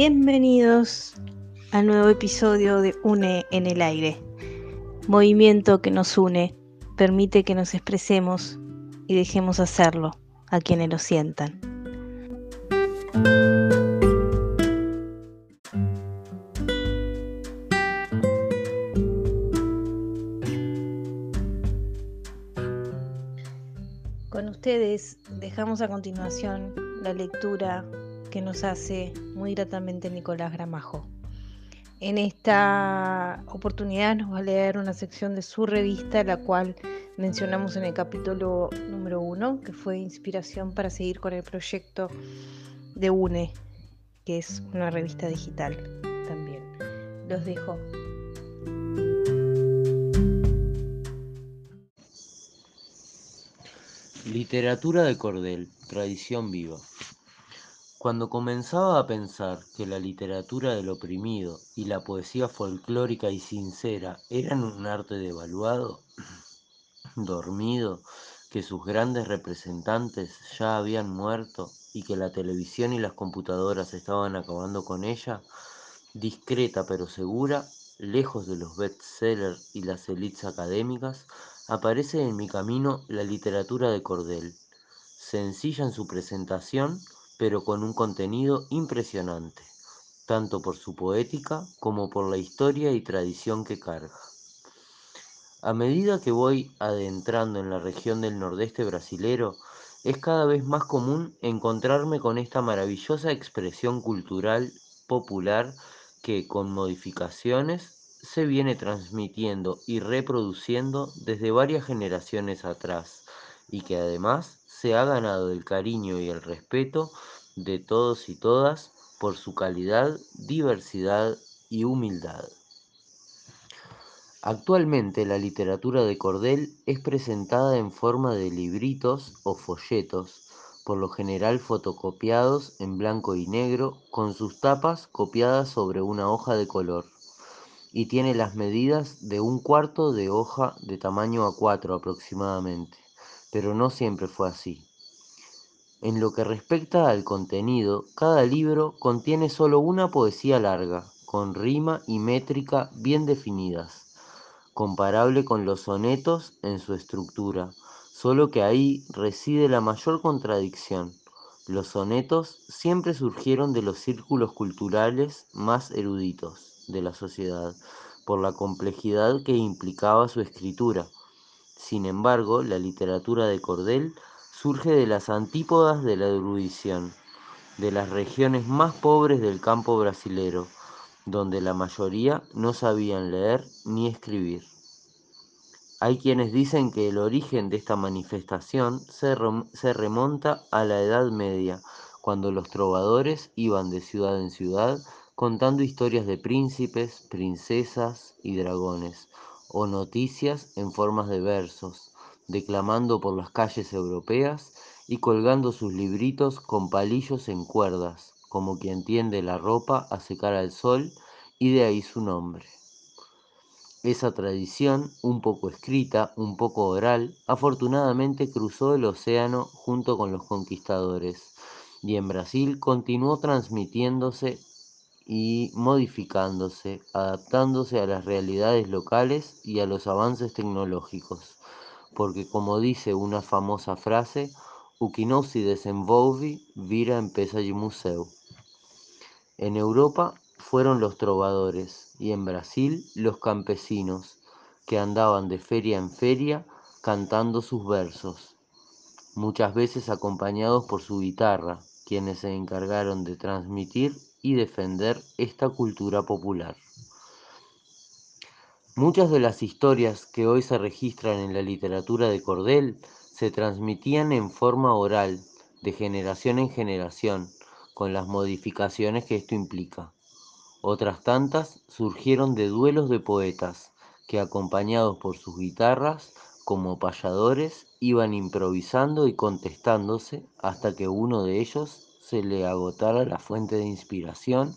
Bienvenidos al nuevo episodio de Une en el aire. Movimiento que nos une, permite que nos expresemos y dejemos hacerlo a quienes lo sientan. Con ustedes dejamos a continuación la lectura que nos hace muy gratamente Nicolás Gramajo. En esta oportunidad nos va a leer una sección de su revista, la cual mencionamos en el capítulo número uno, que fue inspiración para seguir con el proyecto de UNE, que es una revista digital también. Los dejo. Literatura de cordel, tradición viva. Cuando comenzaba a pensar que la literatura del oprimido y la poesía folclórica y sincera eran un arte devaluado, dormido, que sus grandes representantes ya habían muerto y que la televisión y las computadoras estaban acabando con ella, discreta pero segura, lejos de los bestsellers y las élites académicas, aparece en mi camino la literatura de cordel, sencilla en su presentación, pero con un contenido impresionante, tanto por su poética como por la historia y tradición que carga. A medida que voy adentrando en la región del nordeste brasilero, es cada vez más común encontrarme con esta maravillosa expresión cultural popular que, con modificaciones, se viene transmitiendo y reproduciendo desde varias generaciones atrás y que además se ha ganado el cariño y el respeto de todos y todas por su calidad, diversidad y humildad. Actualmente la literatura de cordel es presentada en forma de libritos o folletos, por lo general fotocopiados en blanco y negro, con sus tapas copiadas sobre una hoja de color, y tiene las medidas de un cuarto de hoja de tamaño A4 aproximadamente, pero no siempre fue así. En lo que respecta al contenido, cada libro contiene solo una poesía larga, con rima y métrica bien definidas, comparable con los sonetos en su estructura, solo que ahí reside la mayor contradicción. Los sonetos siempre surgieron de los círculos culturales más eruditos de la sociedad, por la complejidad que implicaba su escritura. Sin embargo, la literatura de cordel surge de las antípodas de la erudición, de las regiones más pobres del campo brasilero, donde la mayoría no sabían leer ni escribir. Hay quienes dicen que el origen de esta manifestación se, se remonta a la Edad Media, cuando los trovadores iban de ciudad en ciudad contando historias de príncipes, princesas y dragones, o noticias en formas de versos, declamando por las calles europeas y colgando sus libritos con palillos en cuerdas, como quien tiende la ropa a secar al sol, y de ahí su nombre. Esa tradición, un poco escrita, un poco oral, afortunadamente cruzó el océano junto con los conquistadores, y en Brasil continuó transmitiéndose y modificándose, adaptándose a las realidades locales y a los avances tecnológicos porque como dice una famosa frase, o que vira empresa de. En Europa fueron los trovadores y en Brasil los campesinos, que andaban de feria en feria cantando sus versos, muchas veces acompañados por su guitarra, quienes se encargaron de transmitir y defender esta cultura popular. Muchas de las historias que hoy se registran en la literatura de cordel se transmitían en forma oral, de generación en generación, con las modificaciones que esto implica. Otras tantas surgieron de duelos de poetas, que acompañados por sus guitarras, como payadores, iban improvisando y contestándose hasta que uno de ellos se le agotara la fuente de inspiración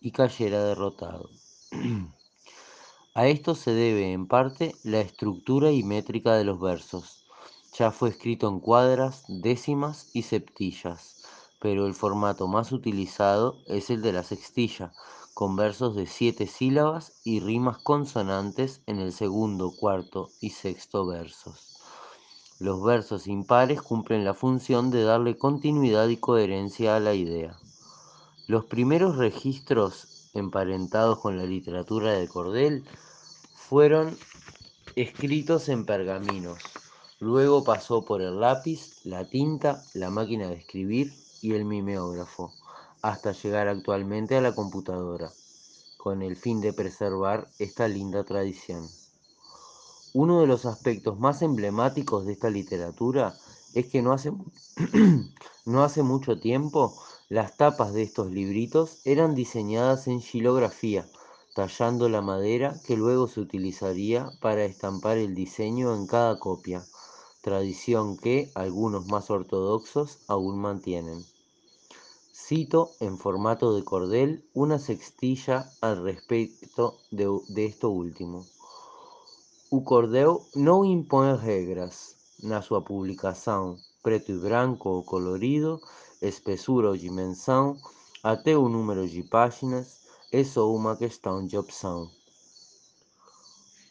y cayera derrotado. A esto se debe, en parte, la estructura y métrica de los versos. Ya fue escrito en cuadras, décimas y septillas, pero el formato más utilizado es el de la sextilla, con versos de siete sílabas y rimas consonantes en el segundo, cuarto y sexto versos. Los versos impares cumplen la función de darle continuidad y coherencia a la idea. Los primeros registros emparentados con la literatura de cordel fueron escritos en pergaminos. Luego pasó por el lápiz, la tinta, la máquina de escribir y el mimeógrafo, hasta llegar actualmente a la computadora, con el fin de preservar esta linda tradición. Uno de los aspectos más emblemáticos de esta literatura es que no hace, no hace mucho tiempo las tapas de estos libritos eran diseñadas en xilografía, tallando la madera que luego se utilizaría para estampar el diseño en cada copia, tradición que algunos más ortodoxos aún mantienen. Cito en formato de cordel una sextilla al respecto de, de esto último. O cordel não impõe regras na sua publicação, preto e branco ou colorido, espessura ou dimensão, até o número de páginas, é só uma questão de opção.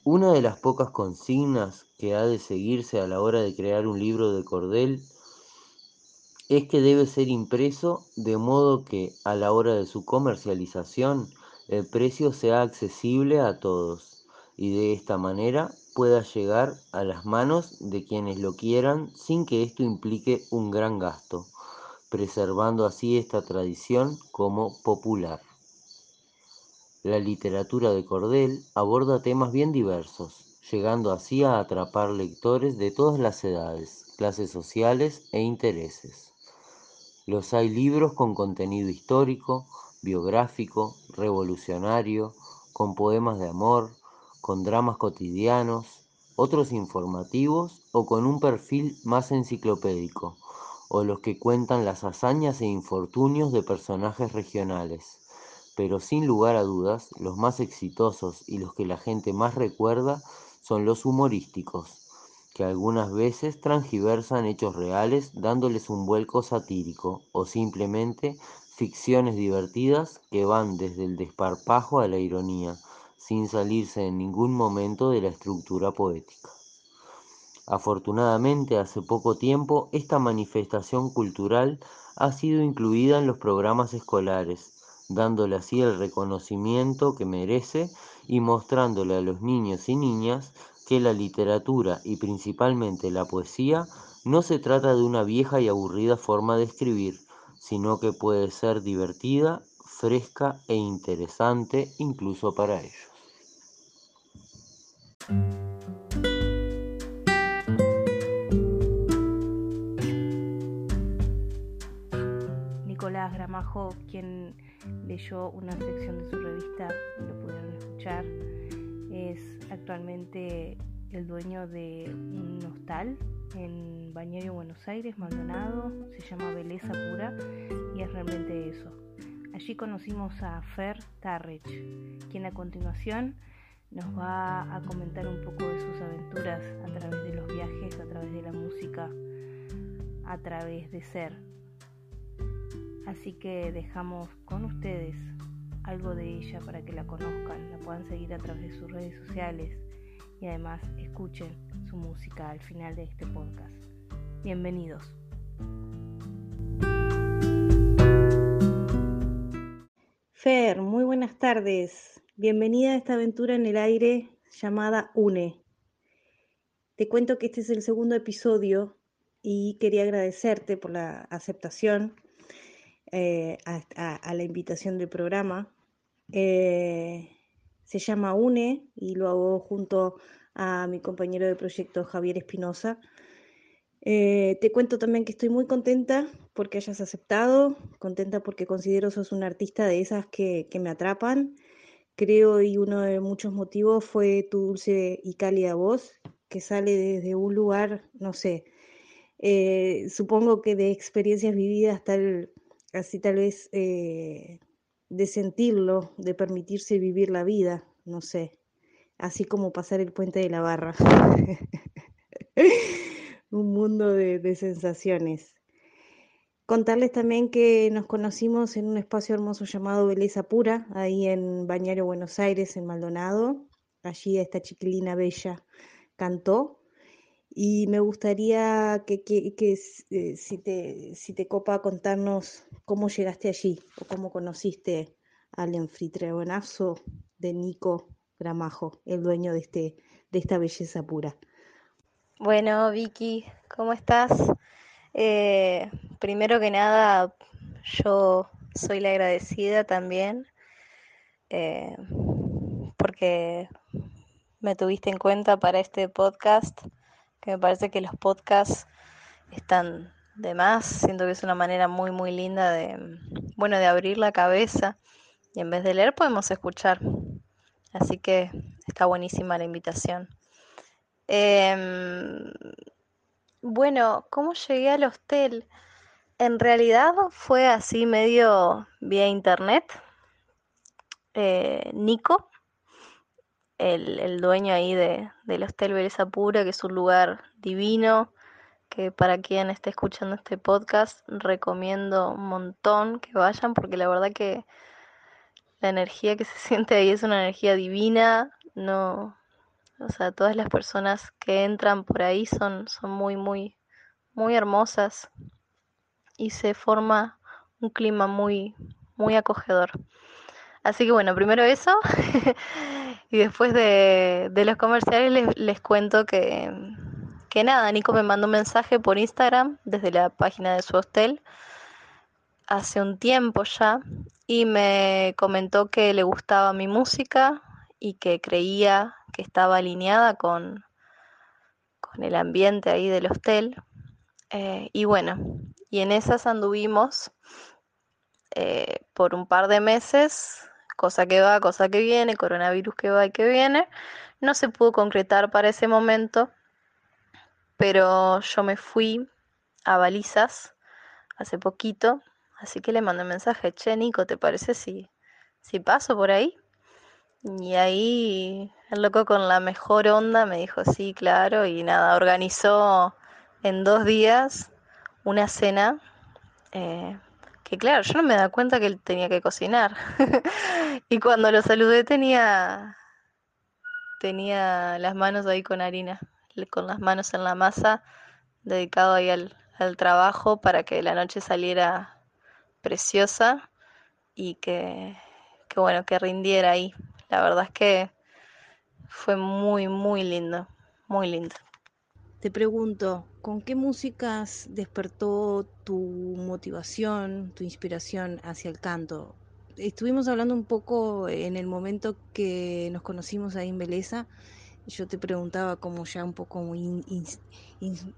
Una de las pocas consignas que ha de seguirse a la hora de crear un libro de cordel es que debe ser impreso de modo que a la hora de su comercialización el precio sea accesible a todos y de esta manera pueda llegar a las manos de quienes lo quieran sin que esto implique un gran gasto, preservando así esta tradición como popular. La literatura de cordel aborda temas bien diversos, llegando así a atrapar lectores de todas las edades, clases sociales e intereses. Los hay libros con contenido histórico, biográfico, revolucionario, con poemas de amor, con dramas cotidianos, otros informativos o con un perfil más enciclopédico, o los que cuentan las hazañas e infortunios de personajes regionales. Pero sin lugar a dudas, los más exitosos y los que la gente más recuerda son los humorísticos, que algunas veces transgiversan hechos reales dándoles un vuelco satírico o simplemente ficciones divertidas que van desde el desparpajo a la ironía, sin salirse en ningún momento de la estructura poética. Afortunadamente, hace poco tiempo, esta manifestación cultural ha sido incluida en los programas escolares dándole así el reconocimiento que merece y mostrándole a los niños y niñas que la literatura y principalmente la poesía no se trata de una vieja y aburrida forma de escribir, sino que puede ser divertida, fresca e interesante incluso para ellos. Nicolás Gramajo, quien leyó una sección de su revista, lo pudieron escuchar. Es actualmente el dueño de un hostal en Bañerio, Buenos Aires, Maldonado. Se llama Beleza Pura y es realmente eso. Allí conocimos a Fer Tarrich, quien a continuación nos va a comentar un poco de sus aventuras a través de los viajes, a través de la música, a través de ser. Así que dejamos con ustedes algo de ella para que la conozcan, la puedan seguir a través de sus redes sociales y además escuchen su música al final de este podcast. Bienvenidos. Fer, muy buenas tardes. Bienvenida a esta aventura en el aire llamada UNE. Te cuento que este es el segundo episodio y quería agradecerte por la aceptación eh, a, la invitación del programa. Eh, se llama UNE y lo hago junto a mi compañero de proyecto Javier Espinosa. Eh, te cuento también que estoy muy contenta porque hayas aceptado, contenta porque considero sos un artista de esas que, que me atrapan. Creo y uno de muchos motivos fue tu dulce y cálida voz, que sale desde un lugar, no sé, supongo que de experiencias vividas tal así tal vez eh, de sentirlo, de permitirse vivir la vida, no sé, así como pasar el puente de la barra. Un mundo de, sensaciones. Contarles también que nos conocimos en un espacio hermoso llamado Beleza Pura, ahí en Bañario Buenos Aires, en Maldonado. Allí esta chiquilina bella cantó. Y me gustaría que, eh, si, te, copa contarnos cómo llegaste allí o cómo conociste al anfitrionazo de Nico Gramajo, el dueño de, este, de esta belleza pura. Bueno, Vicky, ¿cómo estás? Eh, primero que nada, yo soy la agradecida también eh, porque me tuviste en cuenta para este podcast, que me parece que los podcasts están de más, siento que es una manera muy muy linda de, bueno, de abrir la cabeza y en vez de leer podemos escuchar. Así que está buenísima la invitación. Em, bueno, ¿cómo llegué al hostel? En realidad fue así medio vía internet. Eh, Nico, el, dueño ahí de, del Hostel Belleza Pura, que es un lugar divino, que para quien esté escuchando este podcast recomiendo un montón que vayan, porque la verdad que la energía que se siente ahí es una energía divina, no, o sea, todas las personas que entran por ahí son, son muy, muy, muy hermosas y se forma un clima muy, muy acogedor. Así que bueno, primero eso y después de, los comerciales les, cuento que, que nada, Nico me mandó un mensaje por Instagram desde la página de su hostel hace un tiempo ya y me comentó que le gustaba mi música y que creía que estaba alineada con, con el ambiente ahí del hostel. Eh, y bueno, y en esas anduvimos eh, por un par de meses, cosa que va, cosa que viene, coronavirus que va y que viene. No se pudo concretar para ese momento, pero yo me fui a balizas hace poquito, así que le mandé un mensaje, che Nico, ¿te parece si, si paso por ahí? Y ahí el loco con la mejor onda me dijo, sí, claro, y nada, organizó en dos días una cena, eh, que claro, yo no me da cuenta que él tenía que cocinar. y cuando lo saludé tenía, tenía las manos ahí con harina, con las manos en la masa, dedicado ahí al, al trabajo para que la noche saliera preciosa y que, que bueno, que rindiera ahí. La verdad es que fue muy, muy lindo, muy lindo. Te pregunto, ¿con qué músicas despertó tu motivación, tu inspiración hacia el canto? Estuvimos hablando un poco en el momento que nos conocimos ahí en Beleza. Yo te preguntaba como ya un poco muy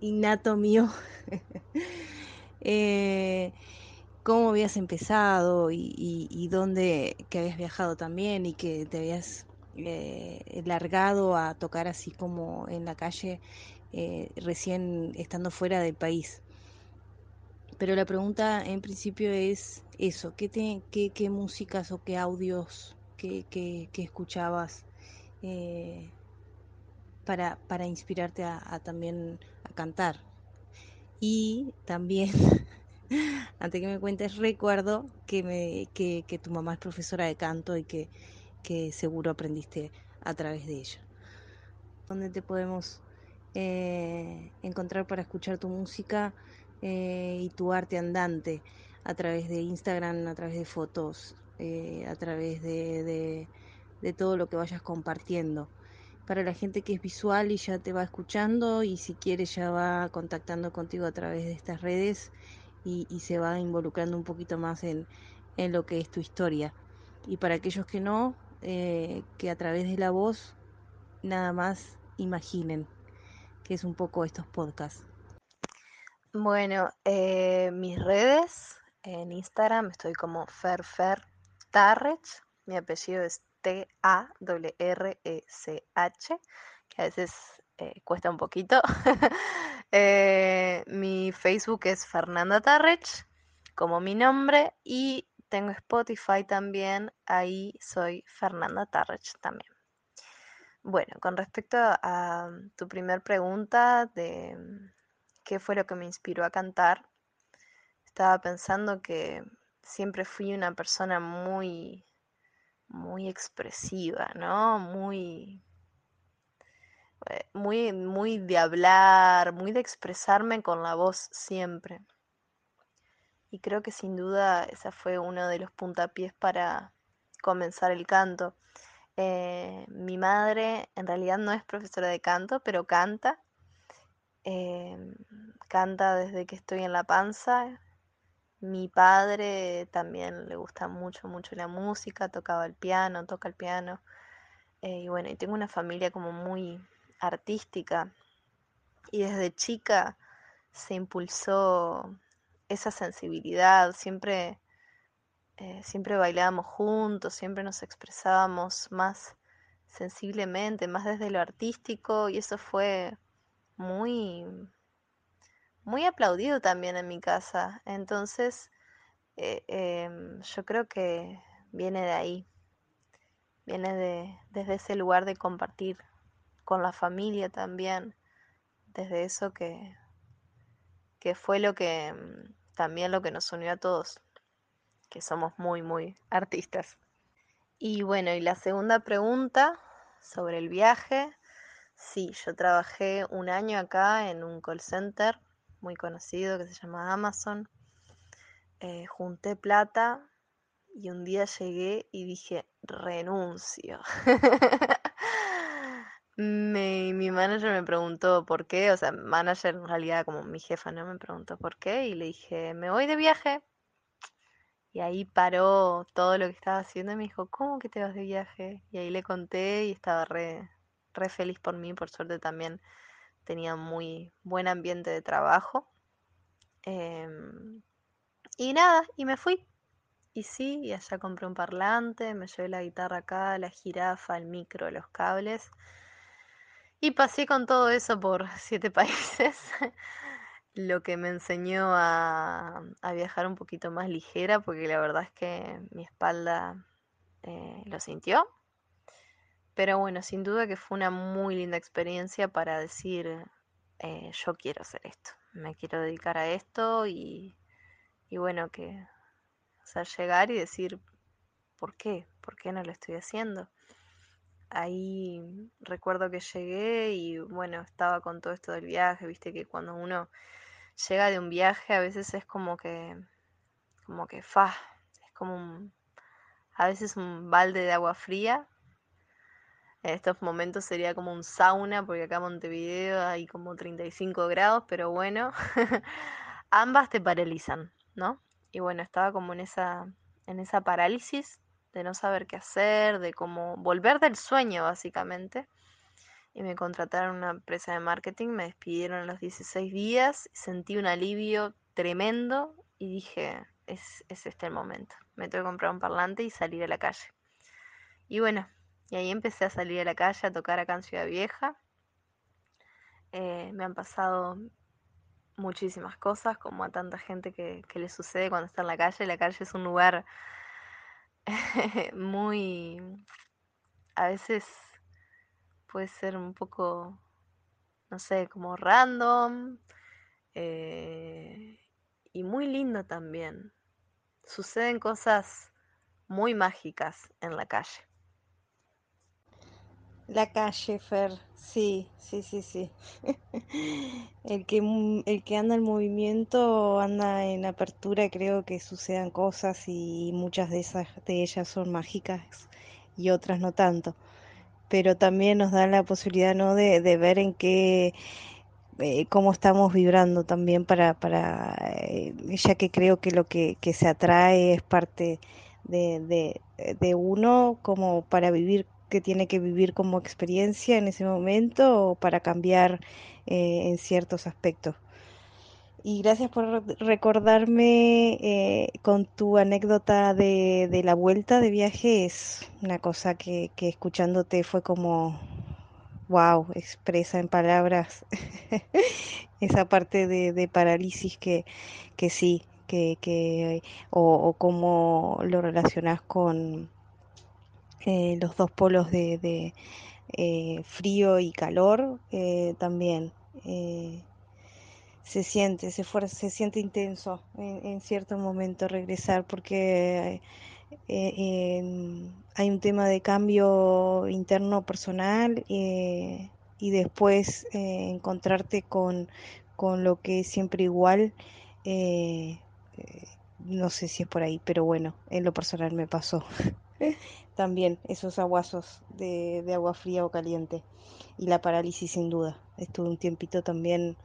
innato mío. eh, cómo habías empezado y, dónde que habías viajado también y que te habías eh, largado a tocar así como en la calle eh, recién estando fuera del país. Pero la pregunta en principio es eso, ¿qué, te, qué, músicas o qué audios que, escuchabas eh, para, para inspirarte a también a cantar? Y también Antes que me cuentes, recuerdo que, me, que, tu mamá es profesora de canto y que, que, seguro aprendiste a través de ella. ¿Dónde te podemos eh, encontrar para escuchar tu música eh, y tu arte andante? A través de Instagram, a través de fotos, eh, a través de, de todo lo que vayas compartiendo para la gente que es visual y ya te va escuchando y si quiere ya va contactando contigo a través de estas redes y, se va involucrando un poquito más en, lo que es tu historia. Y para aquellos que no, eh, que a través de la voz nada más imaginen, que es un poco estos podcasts. Bueno, eh, mis redes, en Instagram estoy como FerFerTarrech, mi apellido es T-A-R-R-E-C-H, que a veces eh, cuesta un poquito. Mi Facebook es Fernanda Tarrech, como mi nombre, y tengo Spotify también, ahí soy Fernanda Tarrech también. Bueno, con respecto a tu primer pregunta de qué fue lo que me inspiró a cantar, estaba pensando que siempre fui una persona muy, muy expresiva, ¿no? Muy, eh, muy, muy de hablar, muy de expresarme con la voz siempre. Y creo que sin duda ese fue uno de los puntapiés para comenzar el canto. Eh, mi madre en realidad no es profesora de canto, pero canta. Em, canta desde que estoy en la panza. Mi padre también le gusta mucho, mucho la música, tocaba el piano, toca el piano. Eh, y bueno, y tengo una familia como muy artística. Y desde chica se impulsó esa sensibilidad, siempre, eh, siempre bailábamos juntos, siempre nos expresábamos más sensiblemente, más desde lo artístico, y eso fue muy, muy aplaudido también en mi casa. Entonces, eh, em, yo creo que viene de ahí, viene de, desde ese lugar de compartir con la familia también, desde eso que, que fue lo que mm, también lo que nos unió a todos, que somos muy, muy artistas. Y bueno, y la segunda pregunta sobre el viaje. Sí, yo trabajé un año acá en un call center muy conocido que se llama Amazon. Eh, junté plata y un día llegué y dije, renuncio. mi manager me preguntó por qué, o sea, manager en realidad como mi jefa, ¿no? Me preguntó por qué y le dije, me voy de viaje. Y ahí paró todo lo que estaba haciendo y me dijo, ¿cómo que te vas de viaje? Y ahí le conté y estaba re, re feliz por mí, por suerte también tenía muy buen ambiente de trabajo. Em, y nada, y me fui. Y sí, y allá compré un parlante, me llevé la guitarra acá, la jirafa, el micro, los cables. Y pasé con todo eso por siete países, lo que me enseñó a, viajar un poquito más ligera, porque la verdad es que mi espalda eh, lo sintió. Pero bueno, sin duda que fue una muy linda experiencia para decir, eh, yo quiero hacer esto, me quiero dedicar a esto y, y bueno, que, o sea, llegar y decir, ¿por qué? ¿Por qué no lo estoy haciendo? Ahí recuerdo que llegué y bueno, estaba con todo esto del viaje, viste que cuando uno llega de un viaje a veces es como que, como que fa, es como un, a veces un balde de agua fría en estos momentos sería como un sauna, porque acá en Montevideo hay como 35 grados, pero bueno, ambas te paralizan, ¿no? Y bueno, estaba como en esa, en esa parálisis de no saber qué hacer, de cómo volver del sueño, básicamente. Y me contrataron una empresa de marketing, me despidieron a los 16 días, sentí un alivio tremendo y dije, es, es este el momento. Me tengo que comprar un parlante y salir a la calle. Y bueno, y ahí empecé a salir a la calle a tocar acá en Ciudad Vieja. Eh, me han pasado muchísimas cosas, como a tanta gente que, le sucede cuando está en la calle. La calle es un lugar muy... A veces puede ser un poco, no sé, como random eh, y muy lindo también. Suceden cosas muy mágicas en la calle. La calle, Fer, sí, sí, sí, sí. el, que, el que anda en movimiento anda en apertura, creo que sucedan cosas y muchas de esas de ellas son mágicas y otras no tanto. Pero también nos da la posibilidad ¿no? de, ver en qué eh, cómo estamos vibrando también para, para eh, ya que creo que lo que, que se atrae es parte de, de, de uno como para vivir que tiene que vivir como experiencia en ese momento o para cambiar eh, en ciertos aspectos. Y gracias por recordarme eh, con tu anécdota de, de, la vuelta de viaje. Es una cosa que, que escuchándote fue como, wow, expresa en palabras esa parte de, de parálisis que, que sí, que, que o, o cómo lo relacionas con, eh, los dos polos de, eh, frío y calor eh, también. se siente, se, se siente intenso en, cierto momento regresar porque eh, hay un tema de cambio interno personal eh, y después eh, encontrarte con, con, lo que es siempre igual. no sé si es por ahí, pero bueno, en lo personal me pasó. También esos aguazos de, de agua fría o caliente y la parálisis sin duda. Estuve un tiempito también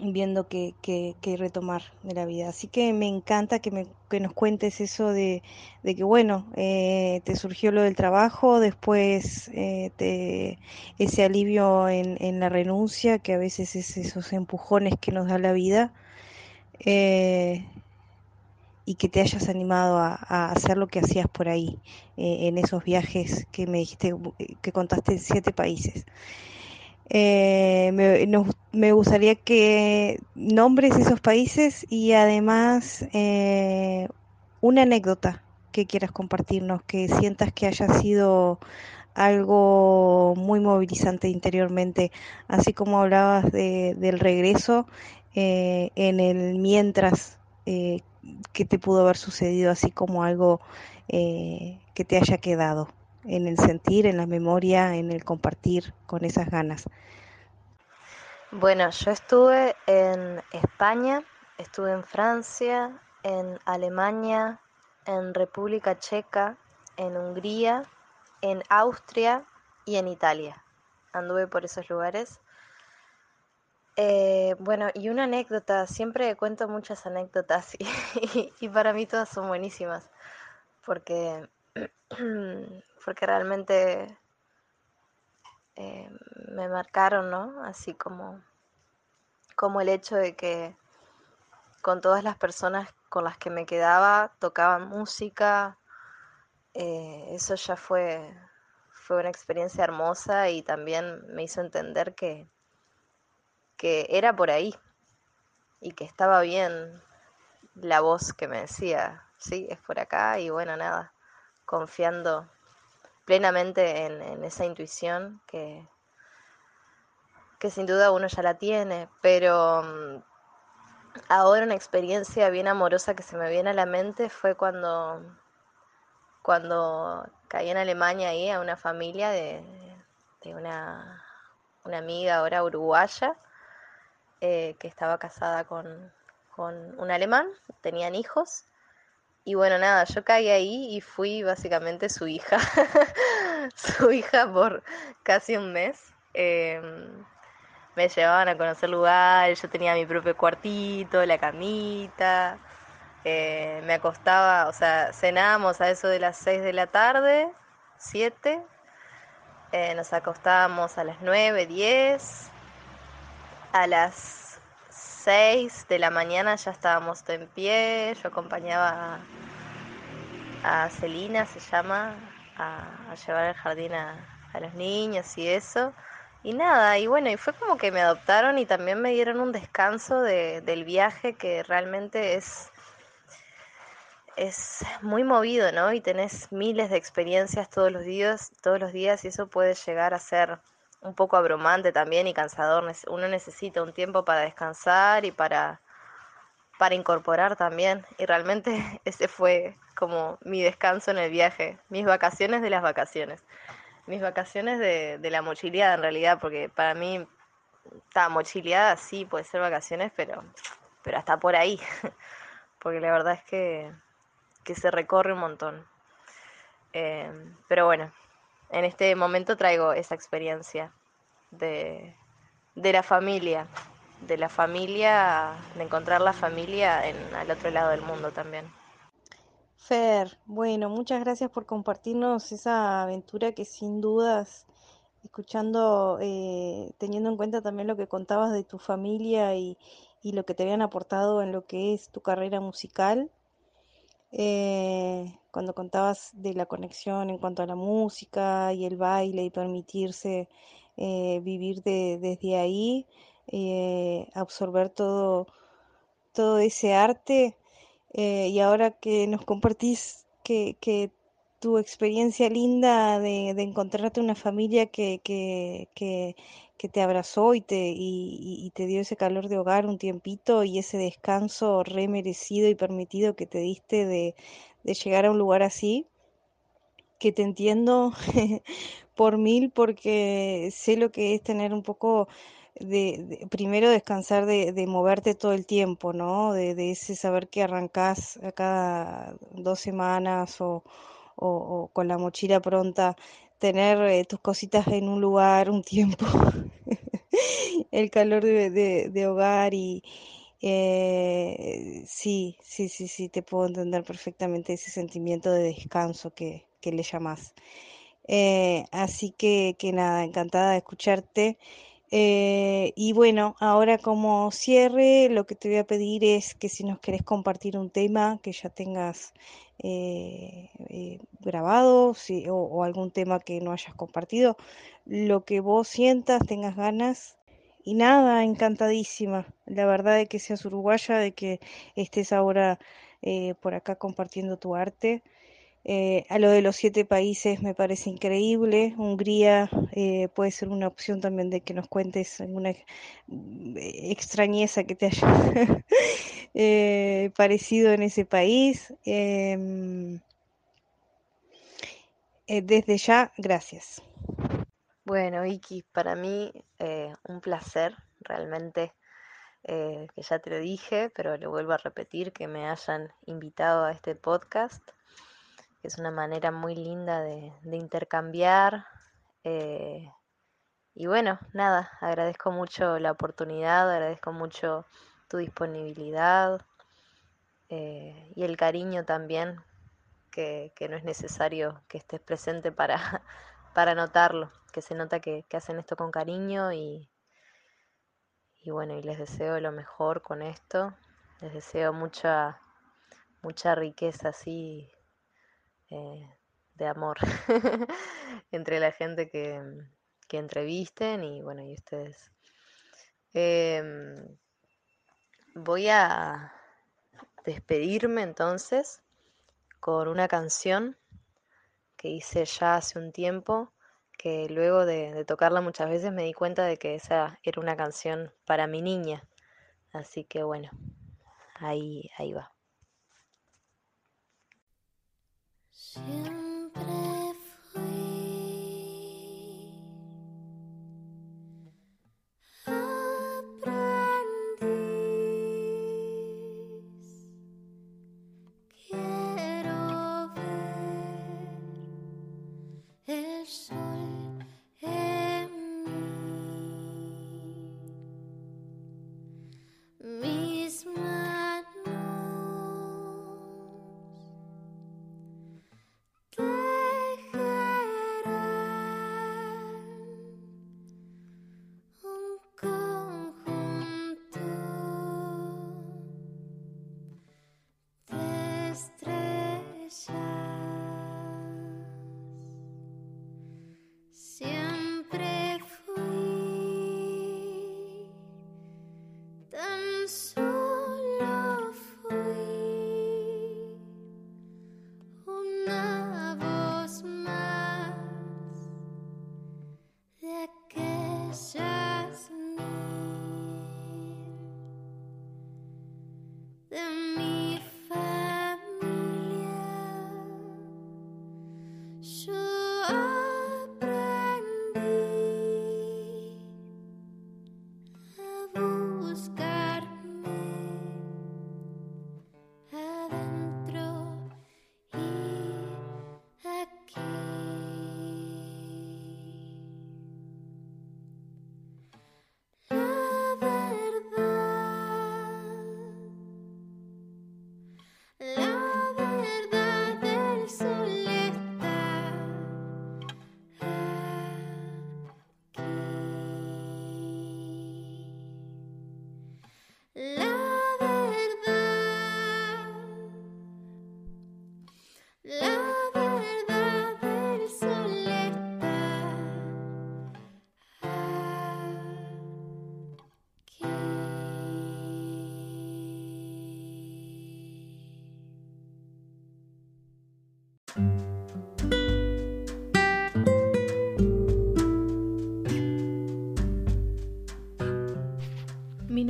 viendo que, que, retomar de la vida. Así que me encanta que, me, que nos cuentes eso de, de que, bueno, eh, te surgió lo del trabajo, después eh, te, ese alivio en, en, la renuncia, que a veces es esos empujones que nos da la vida, eh, y que te hayas animado a, hacer lo que hacías por ahí, en esos viajes que me dijiste, que contaste en siete países. Eh, me, gustaría que nombres esos países y además eh, una anécdota que quieras compartirnos, que sientas que haya sido algo muy movilizante interiormente, así como hablabas del regreso eh, en el mientras que te pudo haber sucedido, así como algo que te haya quedado en el sentir, en la memoria, en el compartir con esas ganas. Bueno, yo estuve en España, estuve en Francia, en Alemania, en República Checa, en Hungría, en Austria y en Italia. Anduve por esos lugares. Eh, bueno, y una anécdota, siempre cuento muchas anécdotas y, para mí todas son buenísimas, porque porque realmente eh, me marcaron, ¿no? Así como, como el hecho de que con todas las personas con las que me quedaba tocaban música, eh, eso ya fue, fue una experiencia hermosa y también me hizo entender que, que era por ahí y que estaba bien la voz que me decía, sí, es por acá y bueno, nada, confiando plenamente en, esa intuición que, que sin duda uno ya la tiene, pero mm, ahora una experiencia bien amorosa que se me viene a la mente fue cuando, cuando caí en Alemania ahí a una familia de, una, una, amiga ahora uruguaya eh, que estaba casada con, con un alemán, tenían hijos y bueno, nada, yo caí ahí y fui básicamente su hija, su hija por casi un mes. Em, me llevaban a conocer lugares, yo tenía mi propio cuartito, la camita, eh, me acostaba, o sea, cenábamos a eso de las 6 de la tarde, 7, eh, nos acostábamos a las 9, 10, a las 6 de la mañana ya estábamos en pie, yo acompañaba a, Celina, se llama, a, llevar al jardín a, los niños y eso. Y nada, y bueno, y fue como que me adoptaron y también me dieron un descanso del viaje que realmente es, es muy movido, ¿no? Y tenés miles de experiencias todos los días, todos los días y eso puede llegar a ser un poco abrumante también y cansador. Uno necesita un tiempo para descansar y para, para incorporar también. Y realmente ese fue como mi descanso en el viaje, mis vacaciones de las vacaciones. Mis vacaciones de, de la mochileada en realidad, porque para mí, está mochileada sí puede ser vacaciones, pero, pero hasta por ahí. porque la verdad es que, que se recorre un montón. Eh, pero bueno, en este momento traigo esa experiencia de, la familia, de la familia, de encontrar la familia en, al otro lado del mundo también. Fer, bueno, muchas gracias por compartirnos esa aventura que sin dudas, escuchando, eh, teniendo en cuenta también lo que contabas de tu familia y, y lo que te habían aportado en lo que es tu carrera musical, eh, cuando contabas de la conexión en cuanto a la música y el baile y permitirse eh, vivir desde ahí, eh, absorber todo, todo ese arte. y ahora que nos compartís que, que tu experiencia linda de, encontrarte una familia que, que te abrazó y te, y, te dio ese calor de hogar un tiempito y ese descanso re merecido y permitido que te diste de, de llegar a un lugar así, que te entiendo por mil porque sé lo que es tener un poco de, primero descansar de, de, moverte todo el tiempo, ¿no? De, de, ese saber que arrancás a cada dos semanas o, o, con la mochila pronta, tener eh, tus cositas en un lugar, un tiempo, el calor de, hogar y eh, sí, sí, sí, sí, te puedo entender perfectamente ese sentimiento de descanso que, que le llamas. Eh, así que, que nada, encantada de escucharte. Eh, y bueno, ahora como cierre, lo que te voy a pedir es que si nos querés compartir un tema que ya tengas eh, eh, grabado o, o, algún tema que no hayas compartido, lo que vos sientas, tengas ganas. Y nada, encantadísima, la verdad de que seas uruguaya, de que estés ahora por acá compartiendo tu arte. Eh, a lo de los siete países me parece increíble. Hungría eh, puede ser una opción también de que nos cuentes alguna mm, extrañeza que te haya eh, parecido en ese país. Em, desde ya, gracias. Bueno, Vicky, para mí un placer realmente. que ya te lo dije, pero le vuelvo a repetir que me hayan invitado a este podcast es una manera muy linda de, intercambiar. Eh, y bueno, nada, agradezco mucho la oportunidad, agradezco mucho tu disponibilidad eh, y el cariño también, que, no es necesario que estés presente para, para notarlo, que se nota que, hacen esto con cariño y, y bueno, y les deseo lo mejor con esto, les deseo mucha, mucha riqueza así eh, de amor entre la gente que, que, entrevisten y bueno, y ustedes. Em, voy a despedirme entonces con una canción que hice ya hace un tiempo, que luego de, de, tocarla muchas veces me di cuenta de que esa era una canción para mi niña. Así que bueno, ahí, ahí va. Siempre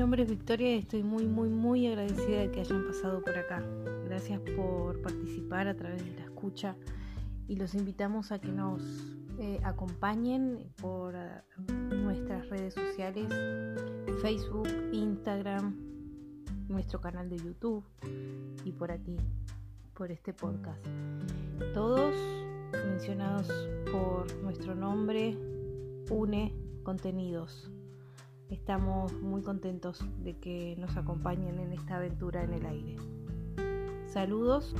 nombre es Victoria y estoy muy, muy, muy agradecida de que hayan pasado por acá. Gracias por participar a través de la escucha y los invitamos a que nos eh, acompañen por uh, nuestras redes sociales, Facebook, Instagram, nuestro canal de YouTube y por aquí, por este podcast. Todos mencionados por nuestro nombre, UNE Contenidos. Estamos muy contentos de que nos acompañen en esta aventura en el aire. Saludos.